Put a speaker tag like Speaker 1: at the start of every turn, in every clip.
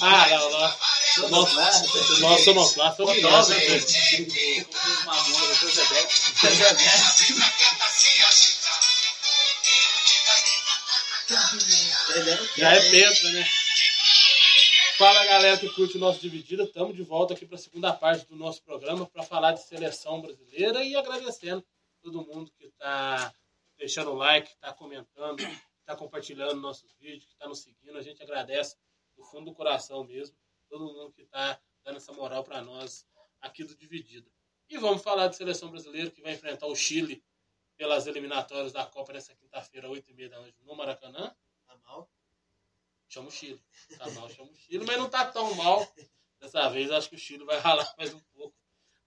Speaker 1: Ah, não, não. Nossa, nossa, sonoplasta foi melhor, né? Já é penta, né? Fala galera que curte o nosso Dividida, estamos de volta aqui para a segunda parte do nosso programa para falar de seleção brasileira e agradecendo todo mundo que está deixando o like, está comentando, está compartilhando nossos vídeos, que está nos seguindo. A gente agradece do fundo do coração mesmo, todo mundo que está dando essa moral para nós aqui do Dividida. E vamos falar de seleção brasileira que vai enfrentar o Chile pelas eliminatórias da Copa nessa quinta-feira, 8h30 da noite, no Maracanã.
Speaker 2: Tá mal?
Speaker 1: Chama o Chile. Tá mal, chama o Chile, mas não tá tão mal. Dessa vez acho que o Chile vai ralar mais um pouco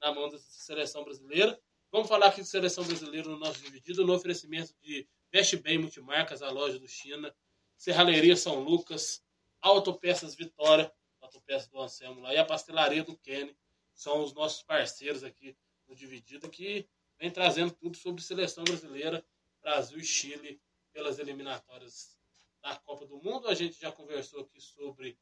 Speaker 1: na mão dessa seleção brasileira. Vamos falar aqui de seleção brasileira no nosso dividido, no oferecimento de Veste Bem Multimarcas, a loja do China, Serralheria São Lucas, Autopeças Vitória, Autopeças do Anselmo lá, e a Pastelaria do Kenny. São os nossos parceiros aqui no Dividido, que vem trazendo tudo sobre seleção brasileira, Brasil e Chile, pelas eliminatórias da Copa do Mundo. A gente já conversou aqui sobre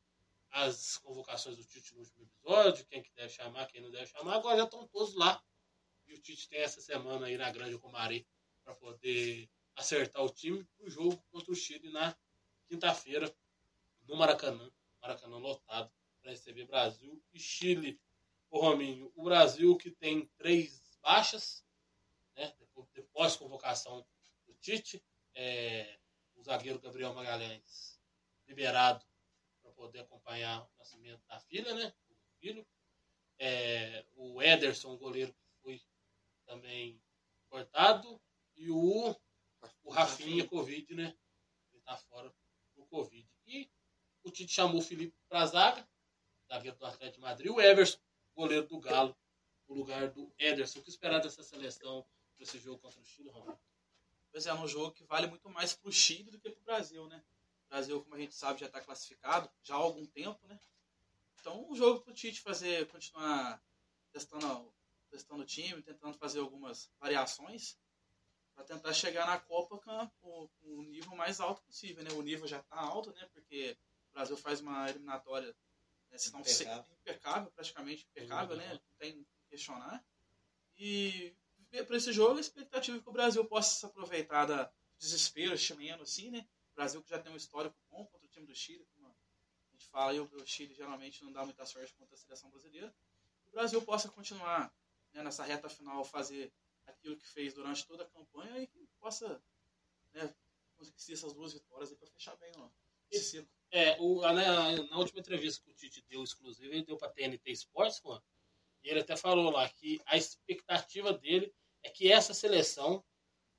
Speaker 1: as convocações do Tite no último episódio, quem que deve chamar, quem não deve chamar. Agora já estão todos lá. E o Tite tem essa semana aí na Grande Comari para poder acertar o time para o jogo contra o Chile na quinta-feira no Maracanã. Maracanã lotado para receber Brasil e Chile. O Rominho, o Brasil que tem três baixas, né, depois convocação do Tite, é, o zagueiro Gabriel Magalhães liberado para poder acompanhar o nascimento da filha, né, o filho. É, o Ederson, o goleiro que foi também cortado, e o, o Rafinha, Covid, né, ele tá fora do Covid. E o Tite chamou o Felipe para a zaga, zagueiro do Atlético de Madrid, o Everson, goleiro do Galo, no lugar do Ederson. O que esperar dessa seleção para esse jogo contra o Chile, Romulo?
Speaker 2: Pois é, é um jogo que vale muito mais para o Chile do que para o Brasil, né? O Brasil, como a gente sabe, já está classificado já há algum tempo, né? Então, um jogo para o Tite fazer, continuar testando, testando o time, tentando fazer algumas variações para tentar chegar na Copa com o, nível mais alto possível, né? O nível já está alto, né? Porque o Brasil faz uma eliminatória né, se não impecável. impecável, praticamente impecável, né? Não tem que questionar. E para esse jogo, a expectativa é que o Brasil possa se aproveitar da desespero chileno, assim, né? O Brasil que já tem um histórico bom contra o time do Chile, como a gente fala aí, o Chile geralmente não dá muita sorte contra a seleção brasileira. O Brasil possa continuar né, nessa reta final fazer aquilo que fez durante toda a campanha e que possa né, conseguir essas duas vitórias para fechar bem ó, esse ciclo.
Speaker 1: É, o, na, na, última entrevista que o Tite deu exclusiva, ele deu para a TNT Sports, mano, e ele até falou lá que a expectativa dele é que essa seleção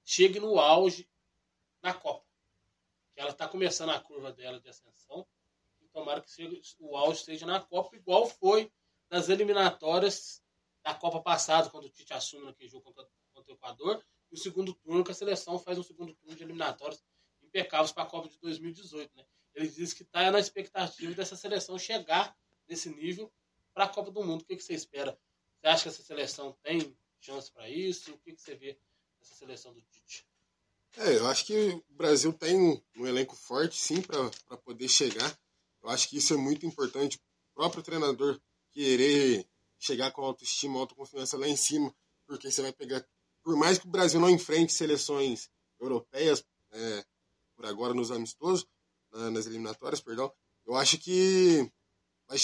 Speaker 1: chegue no auge na Copa. Que ela está começando a curva dela de ascensão. E tomara que seja, o auge esteja na Copa, igual foi nas eliminatórias da Copa passada, quando o Tite assume naquele jogo contra, contra o Equador. E o segundo turno, que a seleção faz um segundo turno de eliminatórias impecáveis para a Copa de 2018. Né? Ele diz que está na expectativa dessa seleção chegar nesse nível para a Copa do Mundo. O que, que você espera? Você acha que essa seleção tem chance para isso? O que, que você vê nessa seleção do Tite?
Speaker 3: É, eu acho que o Brasil tem um elenco forte, sim, para poder chegar Eu acho que isso é muito importante. O próprio treinador querer chegar com autoestima, autoconfiança lá em cima, porque você vai pegar. Por mais que o Brasil não enfrente seleções europeias, é, por agora nos amistosos, nas eliminatórias, perdão, eu acho que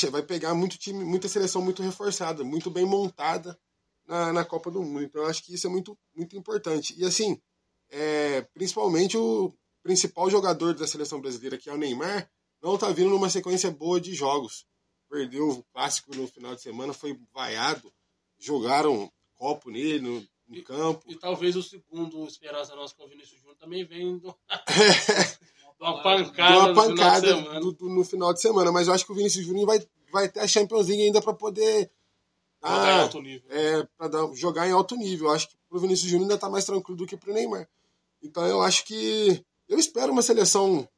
Speaker 3: vai, pegar muito time, muita seleção muito reforçada, muito bem montada na, na Copa do Mundo. Então eu acho que isso é muito, muito importante. E assim, é, principalmente o principal jogador da seleção brasileira, que é o Neymar, não está vindo numa sequência boa de jogos. Perdeu o clássico no final de semana, foi vaiado, jogaram copo nele no, no
Speaker 1: e,
Speaker 3: campo.
Speaker 1: E talvez o segundo esperança nossa com o Vinícius Júnior também venha do... uma pancada,
Speaker 3: uma pancada
Speaker 1: no, final
Speaker 3: do, do, no final de semana. Mas eu acho que o Vinícius Júnior vai, vai ter a Champions League ainda para poder
Speaker 1: jogar em alto nível.
Speaker 3: É, para jogar em alto nível. Eu acho que pro Vinícius Júnior ainda tá mais tranquilo do que pro Neymar. Então eu acho que eu espero uma seleção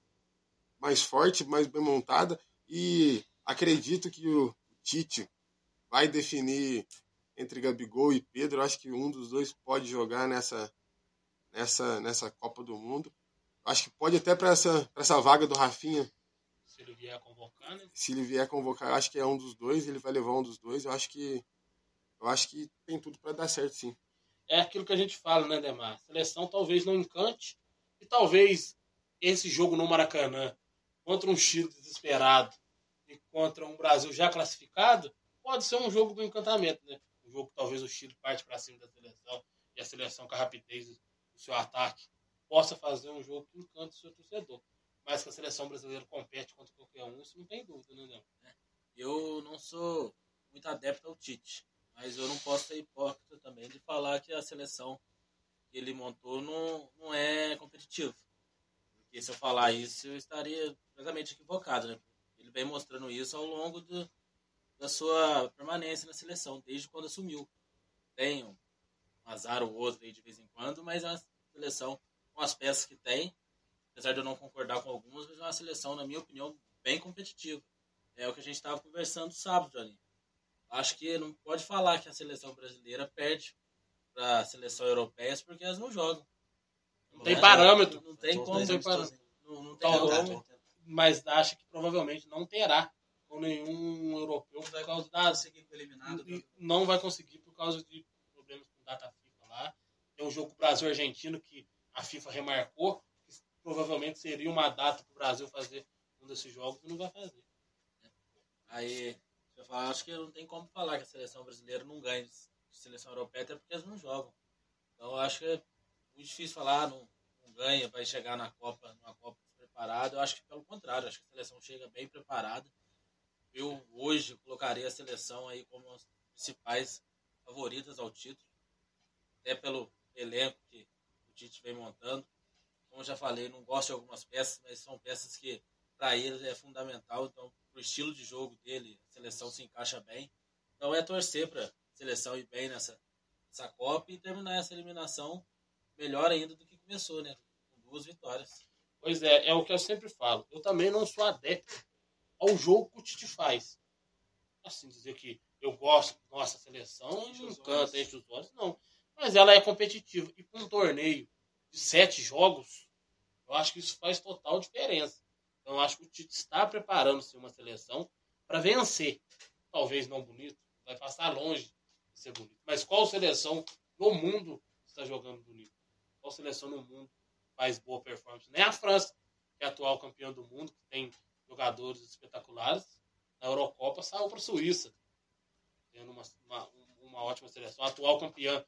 Speaker 3: mais forte, mais bem montada e acredito que o Tite vai definir entre Gabigol e Pedro. Acho que um dos dois pode jogar nessa nessa nessa Copa do Mundo. Acho que pode até para essa pra essa vaga do Rafinha.
Speaker 1: Se ele vier convocar, né?
Speaker 3: Se ele vier convocar, acho que é um dos dois, ele vai levar um dos dois. Eu acho que eu acho que tem tudo para dar certo, sim.
Speaker 1: É aquilo que a gente fala, né, Demar? Seleção talvez não encante e talvez esse jogo no Maracanã contra um Chile desesperado contra um Brasil já classificado pode ser um jogo do encantamento, né? Um jogo que talvez o Chile parte para cima da seleção e a seleção com a rapidez do seu ataque possa fazer um jogo que encante o seu torcedor. Mas que a seleção brasileira compete contra qualquer um, isso não tem dúvida, né, não?
Speaker 4: Eu não sou muito adepto ao Tite, mas eu não posso ser hipócrita também de falar que a seleção que ele montou não, não é competitiva. Porque se eu falar isso, eu estaria completamente equivocado, né? Vem mostrando isso ao longo do, da sua permanência na seleção, desde quando assumiu. Tem um azar ou outro aí de vez em quando, mas é uma seleção com as peças que tem, apesar de eu não concordar com algumas, mas é uma seleção, na minha opinião, bem competitiva. É o que a gente estava conversando sábado ali. Acho que não pode falar que a seleção brasileira perde para a seleção europeia porque elas não jogam.
Speaker 1: Não tem parâmetro.
Speaker 4: Não, não tem como.
Speaker 1: Não tem parâmetro.
Speaker 4: Não, não tem como.
Speaker 1: Mas acho que provavelmente não terá com nenhum europeu por causa da
Speaker 4: conseguir eliminado.
Speaker 1: e não vai conseguir por causa de problemas com data FIFA lá. Tem um jogo Brasil-Argentino que a FIFA remarcou, que provavelmente seria uma data para o Brasil fazer um desses jogos e não vai fazer.
Speaker 4: Aí, eu falo, acho que não tem como falar que a seleção brasileira não ganha de seleção europeia, até porque eles não jogam. Então, eu acho que é muito difícil falar, não, não ganha, vai chegar na Copa, numa Copa preparada. Eu acho que contrário, acho que a seleção chega bem preparada. Eu hoje colocaria a seleção aí como as principais favoritas ao título, até pelo elenco que o Tite vem montando. Como já falei, não gosto de algumas peças, mas são peças que para ele é fundamental. Então, pro estilo de jogo dele, a seleção se encaixa bem. Então é torcer para seleção ir bem nessa, nessa Copa e terminar essa eliminação melhor ainda do que começou, né? Com duas vitórias.
Speaker 1: Pois é, é o que eu sempre falo. Eu também não sou adepto ao jogo que o Tite faz. Assim, dizer que eu gosto, nossa, seleção
Speaker 4: Enche
Speaker 1: encanta,
Speaker 4: olhos.
Speaker 1: enche os olhos, não. Mas ela é competitiva. E para um torneio de sete jogos, eu acho que isso faz total diferença. Então, eu acho que o Tite está preparando-se uma seleção para vencer. Talvez não bonito, vai passar longe de ser bonito. Mas qual seleção no mundo está jogando bonito? Qual seleção no mundo faz boa performance? Nem a França, que é atual campeã do mundo, que tem jogadores espetaculares. Na Eurocopa saiu para a Suíça, tendo uma, uma, uma ótima seleção. A atual campeã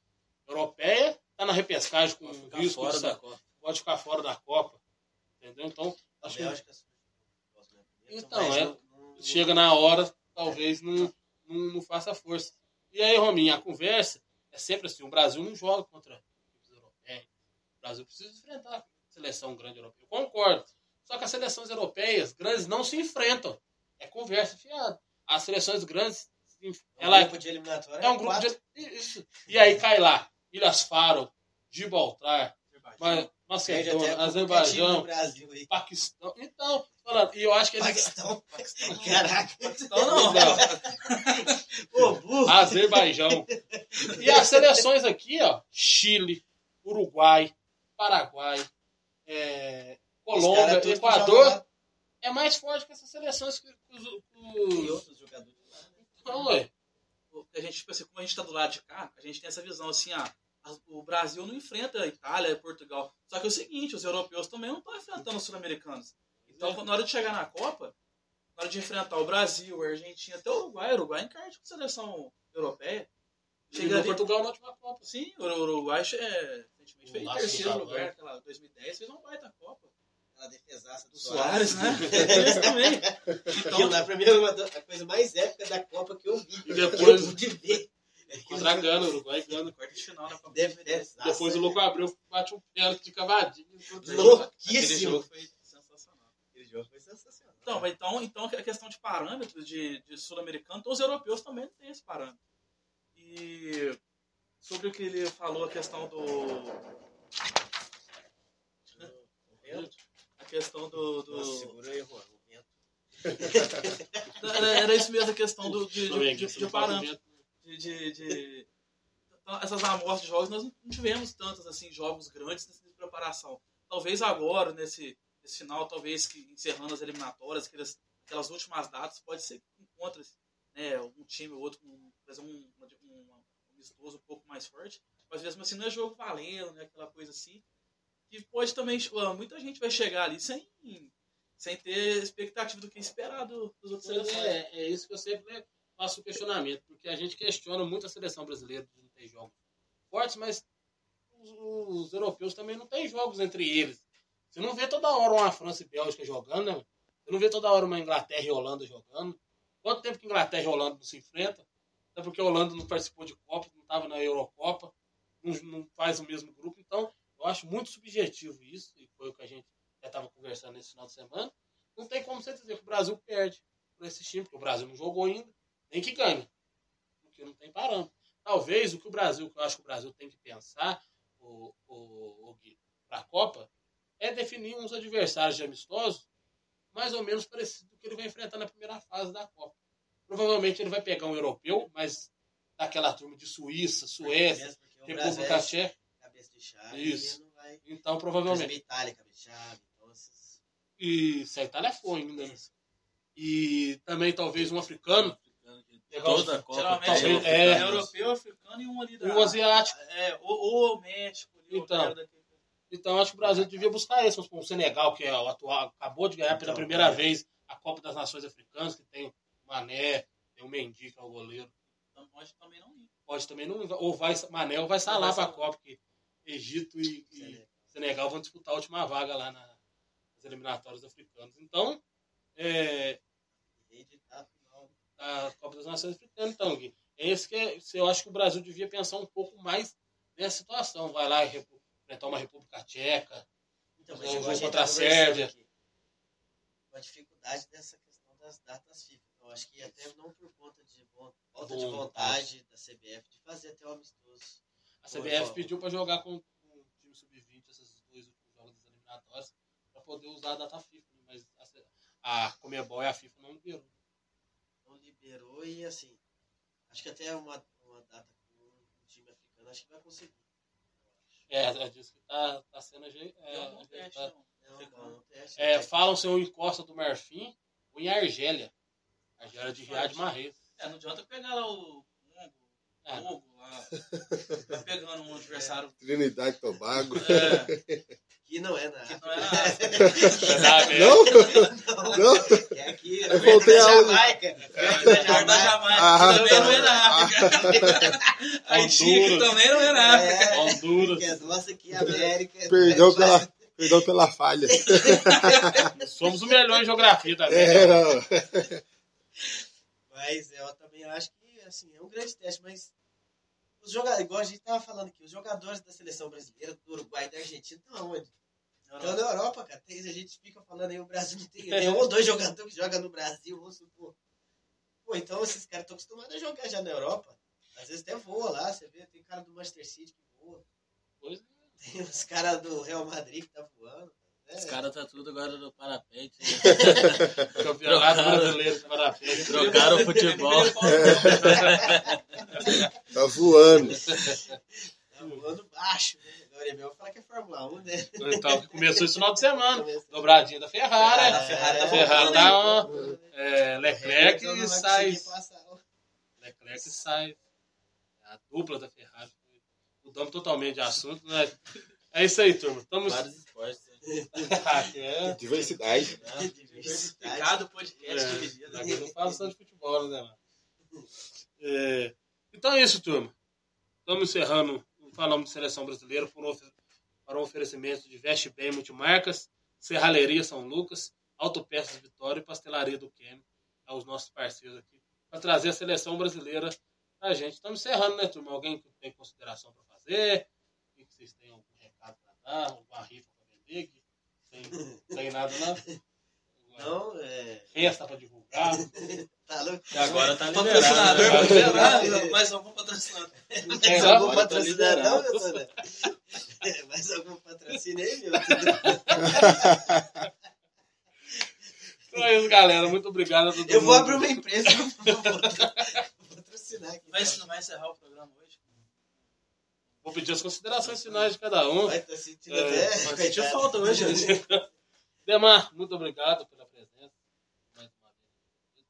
Speaker 1: europeia está na repescagem com
Speaker 4: Pode ficar
Speaker 1: risco
Speaker 4: fora da Copa.
Speaker 1: pode ficar fora da Copa. Entendeu? Então, acho que. Então, é,
Speaker 5: não- não-
Speaker 1: chega na hora, talvez não, não, não faça força. E aí, Rominho, a conversa é sempre assim: o Brasil não joga contra Brasil precisa enfrentar a seleção grande europeia. Eu concordo. Só que as seleções europeias grandes não se enfrentam. É conversa fiada. As seleções grandes,
Speaker 5: É um
Speaker 1: ela
Speaker 5: grupo de eliminatória.
Speaker 1: é um grupo
Speaker 5: quatro.
Speaker 1: de. Isso. E aí cai lá: Ilhas Faro, Gibraltar, Macedônia, Azerbaijão,
Speaker 5: Brasil.
Speaker 1: Paquistão. Então, falando, e eu acho que eles.
Speaker 5: Paquistão. Caraca.
Speaker 1: Não, não.
Speaker 5: Burro.
Speaker 1: Azerbaijão. E as seleções aqui, ó, Chile, Uruguai, Paraguai, é, Colômbia,
Speaker 5: que
Speaker 1: Equador, é mais forte que essas seleções que, que os.
Speaker 5: E
Speaker 1: os...
Speaker 5: outros jogadores lá, né?
Speaker 1: Não, ué.
Speaker 2: a gente, tipo assim, como a gente tá do lado de cá, a gente tem essa visão assim, ah, o Brasil não enfrenta a Itália e Portugal. Só que é o seguinte, os europeus também não estão enfrentando os sul-americanos. Então,
Speaker 1: É.
Speaker 2: na hora de chegar na Copa, na hora de enfrentar o Brasil, a Argentina, até o Uruguai, o Uruguai encarte com a seleção europeia. Chega ali,
Speaker 1: Portugal na última Copa.
Speaker 2: sim, o Uruguai é, recentemente
Speaker 1: O
Speaker 2: fez em terceiro
Speaker 1: do
Speaker 2: lugar, aquela 2010, fez uma baita Copa.
Speaker 5: Aquela defesaça
Speaker 2: do Soares,
Speaker 5: Soares.
Speaker 2: né? Eles também.
Speaker 5: Aquilo
Speaker 2: Então,
Speaker 5: lá, pra mim, é uma a coisa mais épica da Copa que eu vi.
Speaker 1: E
Speaker 5: Que eu
Speaker 1: depois
Speaker 5: pude ver.
Speaker 1: contra a Gana, o Uruguai Gana.
Speaker 2: quarto de final da Copa
Speaker 5: Defesaça.
Speaker 1: Depois o Louco Abreu bate um pênalti de cavadinho.
Speaker 2: Aquele
Speaker 5: Louquíssimo.
Speaker 2: jogo foi sensacional.
Speaker 5: Aquele jogo foi sensacional.
Speaker 2: Então, mas então, então a questão de parâmetros de, de sul-americano, então os europeus também não têm esse parâmetro. E sobre o que ele falou, a questão do. A questão do. do-
Speaker 5: Nossa, segura aí, Juan. Vento.
Speaker 2: era, isso mesmo, a questão do, de, de, de, de parâmetros. De, de, de- essas amostras de jogos, nós não tivemos tantos assim, jogos grandes nessa preparação. Talvez agora, nesse, nesse final, talvez que encerrando as eliminatórias, aquelas, aquelas últimas datas, pode ser que encontre né, um time ou outro com fazer um, um, um amistoso um pouco mais forte. Mas mesmo assim, não é jogo valendo, né, aquela coisa assim. Que pode também. uh, Muita gente vai chegar ali sem, sem ter expectativa do que esperar do- dos outros
Speaker 1: Pois
Speaker 2: seleções.
Speaker 1: é, é isso que eu sempre né, faço o questionamento, porque a gente questiona muito a seleção brasileira de não ter jogos fortes, mas os, os europeus também não têm jogos entre eles. Você não vê toda hora uma França e Bélgica jogando, né? Você não vê toda hora uma Inglaterra e Holanda jogando. Quanto tempo que Inglaterra e Holanda não se enfrentam? Até porque a Holanda não participou de Copa, não estava na Eurocopa, não, não faz o mesmo grupo. Então, eu acho muito subjetivo isso, e foi o que a gente já estava conversando nesse final de semana. Não tem como você dizer que o Brasil perde por esse time, porque o Brasil não jogou ainda, nem que ganha, porque não tem parâmetro. Talvez o que o Brasil, que eu acho que o Brasil tem que pensar, para a Copa, é definir uns adversários de amistosos mais ou menos parecido com o que ele vai enfrentar na primeira fase da Copa. Provavelmente ele vai pegar um europeu, mas daquela turma de Suíça, Suécia,
Speaker 5: Mesmo porque o Brasil
Speaker 1: República
Speaker 5: é
Speaker 1: Tcheca.
Speaker 5: cabeça de chave.
Speaker 1: Isso.
Speaker 5: Ele não vai...
Speaker 1: Então, provavelmente.
Speaker 5: Itália, cabeça de chave. Então, esses...
Speaker 1: E se a Itália foi ainda. né? E também talvez um africano.
Speaker 4: Toda a Copa
Speaker 2: Geralmente
Speaker 1: Talvez-
Speaker 4: tem
Speaker 1: é.
Speaker 2: é europeu, africano e um ali da.
Speaker 1: Um asiático.
Speaker 2: É, ou, ou o México. ali,
Speaker 1: Então. Então acho que o Brasil devia buscar esse. Supor, o Senegal, que é o atual, acabou de ganhar pela
Speaker 5: Então,
Speaker 1: primeira
Speaker 5: é.
Speaker 1: vez a Copa das Nações Africanas, que tem o Mané, tem o Mendy, que é o goleiro.
Speaker 2: Então pode também não ir.
Speaker 1: Pode também não. Ou vai, Mané ou vai salar para a. Copa, porque Egito e, e
Speaker 5: Senegal.
Speaker 1: Senegal vão disputar a última vaga lá na- nas eliminatórias africanas. Então, é, a Copa das Nações Africanas, então, Gui. É esse que eu acho que o Brasil devia pensar um pouco mais nessa situação. Vai lá e enfrentar uma República Tcheca.
Speaker 5: Então, mas
Speaker 1: um
Speaker 5: a
Speaker 1: jogo contra a
Speaker 5: tá
Speaker 1: Sérvia.
Speaker 5: A dificuldade dessa questão das datas FIFA. Eu acho que até não por conta de falta de
Speaker 1: Vontade.
Speaker 5: da CBF de fazer até o amistoso.
Speaker 1: A CBF pediu para jogar com, com o time sub-20 esses dois últimos jogos das eliminatórias para poder usar a data FIFA, né? mas a, a Comebol e a FIFA não liberou.
Speaker 5: Não liberou e assim. Acho que até uma, uma data com um time africano acho que vai conseguir.
Speaker 1: É, é disso que tá, tá sendo aje- é,
Speaker 2: É um
Speaker 1: ajeitado.
Speaker 5: teste.
Speaker 1: É,
Speaker 5: não tem-
Speaker 1: falam se eu em Costa do Marfim ou em Argélia. Argélia de Riad Marrez.
Speaker 2: É, não adianta pegar lá o
Speaker 1: É.
Speaker 2: Togo, lá. Vai pegando um adversário.
Speaker 3: Trinidade e Tobago.
Speaker 2: É,
Speaker 5: Que não é na
Speaker 2: que
Speaker 5: África.
Speaker 2: não é na África.
Speaker 3: Não? Não?
Speaker 5: É aqui,
Speaker 3: Eu
Speaker 5: perto
Speaker 3: voltei
Speaker 5: da
Speaker 3: a.
Speaker 5: Jamaica. Perto da
Speaker 2: Da
Speaker 5: Jamaica.
Speaker 3: Ah,
Speaker 2: também
Speaker 3: tá.
Speaker 2: não é na África. Haiti, que
Speaker 1: Honduras.
Speaker 2: também não é na África.
Speaker 5: É,
Speaker 1: Honduras.
Speaker 5: que é nossa aqui, América.
Speaker 3: Perdão
Speaker 5: Aí
Speaker 3: pela, perdão pela falha.
Speaker 1: Somos o melhor em geografia também.
Speaker 3: É, não.
Speaker 5: Mas eu também acho que assim, é um grande teste, mas os jogadores, igual a gente tava falando aqui, os jogadores da seleção brasileira, do Uruguai e da Argentina estão onde? Estão na Europa, cara. Tem, a gente fica falando aí, o Brasil não tem, tem um ou dois jogadores que jogam no Brasil, vamos supor. Pô, então esses caras estão acostumados a jogar já na Europa. Às vezes até voa lá, você vê, tem cara do Manchester City que voa.
Speaker 1: Pois é.
Speaker 5: Tem os caras do Real Madrid que tá voando. É,
Speaker 4: Os caras tá tudo agora no parapente. né?
Speaker 1: Campeonato brasileiro de parapente.
Speaker 4: Trocaram o futebol.
Speaker 3: Tá voando.
Speaker 5: tá voando baixo, né? eu vou falar que é Fórmula 1, né?
Speaker 1: Então, começou esse final de semana. Dobradinha da Ferrari.
Speaker 5: Ah, a Ferrari tá
Speaker 1: Ferrari
Speaker 5: voltando,
Speaker 1: tá, ó, é, Leclerc e sai. Leclerc e sai. A dupla da Ferrari. Mudamos totalmente de assunto, né? É isso aí, turma. Estamos.
Speaker 4: Vários esportes. né?
Speaker 1: é,
Speaker 3: Diversidade.
Speaker 2: Diversificado podcast
Speaker 1: é,
Speaker 2: dividido.
Speaker 1: aqui não fala só de futebol, né, mano? É, então é isso, turma. Estamos encerrando. Falamos de seleção brasileira por um para um oferecimento de Veste Bem Multimarcas, Serralheria São Lucas, Autopeças Vitória e Pastelaria do Quêmio. É os nossos parceiros aqui. Para trazer a seleção brasileira pra gente. Estamos encerrando, né, turma? Alguém que tem consideração para fazer? Que vocês têm algum recado para dar? Alguma rifa Que Tem, tem nada, não?
Speaker 5: Não, é.
Speaker 1: Festa para divulgar?
Speaker 5: Tá louco?
Speaker 4: Que agora tá
Speaker 2: Patrocinador,
Speaker 4: liberado.
Speaker 2: pra
Speaker 4: né?
Speaker 2: liberar, mais algum patrocinador.
Speaker 5: Mais algum
Speaker 4: tá
Speaker 5: patrocinador,
Speaker 4: liberado.
Speaker 5: meu Tona? Mais algum patrocínio aí, meu?
Speaker 1: Então é isso, galera. Muito obrigado a todo
Speaker 5: Eu vou
Speaker 1: mundo.
Speaker 5: abrir uma empresa vou vou patrocinar aqui.
Speaker 2: Vai, não vai encerrar o?
Speaker 1: Vou pedir as considerações finais de cada um.
Speaker 5: Vai, tá sentindo
Speaker 1: É,
Speaker 5: até.
Speaker 2: Mas sentiu
Speaker 5: coitado.
Speaker 2: falta hoje. né?
Speaker 1: Demar, muito obrigado pela presença. Mais uma vez.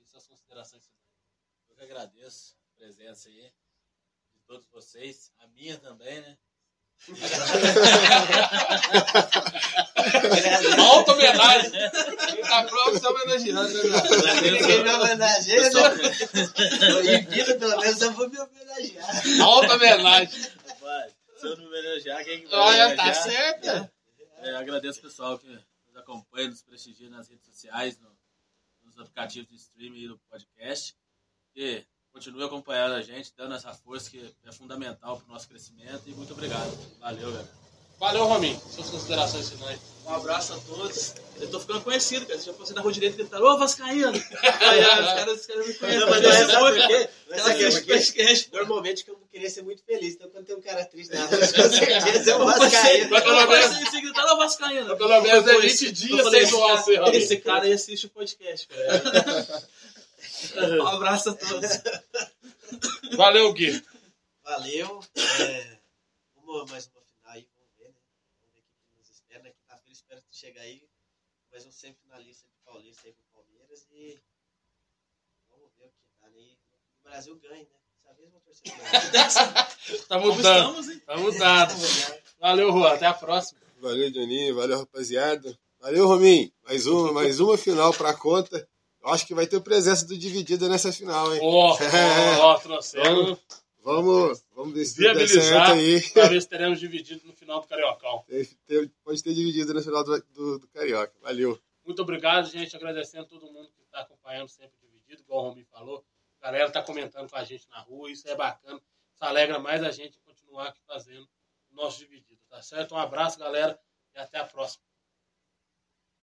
Speaker 1: E suas considerações finais.
Speaker 4: Eu que agradeço a presença aí de todos vocês. A minha também, né?
Speaker 1: Alta homenagem. Ele tá pronto, tá homenageando, né?
Speaker 5: Ninguém me homenageia,
Speaker 4: Pessoal,
Speaker 5: né? Em vida, pelo menos, eu vou me homenagear.
Speaker 1: Alta homenagem.
Speaker 4: vai, se eu não me homenagear, quem que vai
Speaker 1: Olha, tá certo.
Speaker 4: É, agradeço o pessoal que nos acompanha, nos prestigia nas redes sociais, no- nos aplicativos de streaming e do podcast. E continue acompanhando a gente, dando essa força que é fundamental para o nosso crescimento. E muito obrigado. Valeu, galera.
Speaker 1: Valeu, Rominho. Suas considerações finais.
Speaker 2: Um abraço a todos. Eu tô ficando conhecido, cara. Se eu fosse na rua direita gritando, ô Vascaíno! Aí, os caras, os caras me conhecem.
Speaker 5: Não, mas não é
Speaker 2: podcast.
Speaker 5: Normalmente que eu queria ser muito feliz. Então, quando tem um cara triste na rua, com certeza eu vou
Speaker 2: Você,
Speaker 5: cair.
Speaker 1: Mas pelo menos-
Speaker 2: você, gritando, ô Vascaíno!
Speaker 1: Pelo menos é
Speaker 2: Eu
Speaker 1: 20
Speaker 2: falei,
Speaker 1: dias sem zoar você.
Speaker 2: Esse cara aí assiste o podcast, cara. Um abraço a todos.
Speaker 1: Valeu, Gui.
Speaker 5: Valeu. É, vamos mais uma final aí, vamos ver, né? Vamos ver o que nos espera. Na quinta-feira espero que chegar aí mais um semifinalista de Paulista aí pro Palmeiras e vamos ver o que dá, né? E o Brasil ganha, né? Dessa vez vou torcer.
Speaker 1: Tá
Speaker 2: Como
Speaker 1: mudando.
Speaker 2: estamos, hein?
Speaker 1: Tá mudado. Valeu, Juan. Até a próxima.
Speaker 3: Valeu, Joninho. Valeu, rapaziada. Valeu, Rominho. Mais uma, mais uma final pra conta. Eu acho que vai ter presença do Dividida nessa final, hein?
Speaker 1: Ó, ó, trouxemos.
Speaker 3: Vamos, vamos ver se tudo certo aí.
Speaker 1: pra ver se teremos dividido no final do Cariocão.
Speaker 3: Pode ter dividido no final do, do, do Carioca. Valeu.
Speaker 1: Muito obrigado, gente. Agradecendo a todo mundo que está acompanhando sempre o dividido, igual o Rominho falou. A galera tá comentando com a gente na rua, isso é bacana. Isso alegra mais a gente continuar aqui fazendo o nosso dividido, tá certo? Um abraço, galera, e até a próxima.